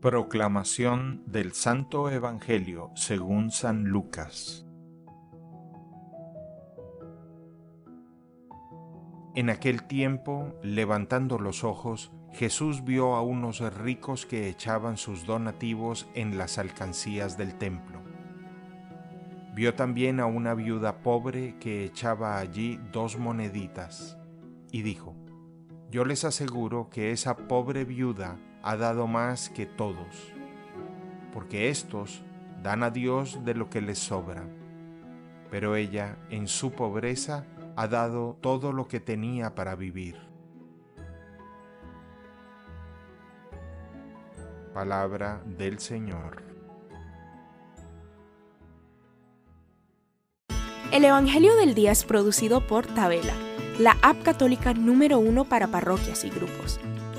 Proclamación del Santo Evangelio según San Lucas En aquel tiempo, levantando los ojos, Jesús vio a unos ricos que echaban sus donativos en las alcancías del templo. Vio también a una viuda pobre que echaba allí dos moneditas, y dijo, Yo les aseguro que esa pobre viuda ha dado más que todos, porque éstos dan a Dios de lo que les sobra, pero ella en su pobreza ha dado todo lo que tenía para vivir. Palabra del Señor. El Evangelio del Día es producido por Tabela, la app católica número uno para parroquias y grupos.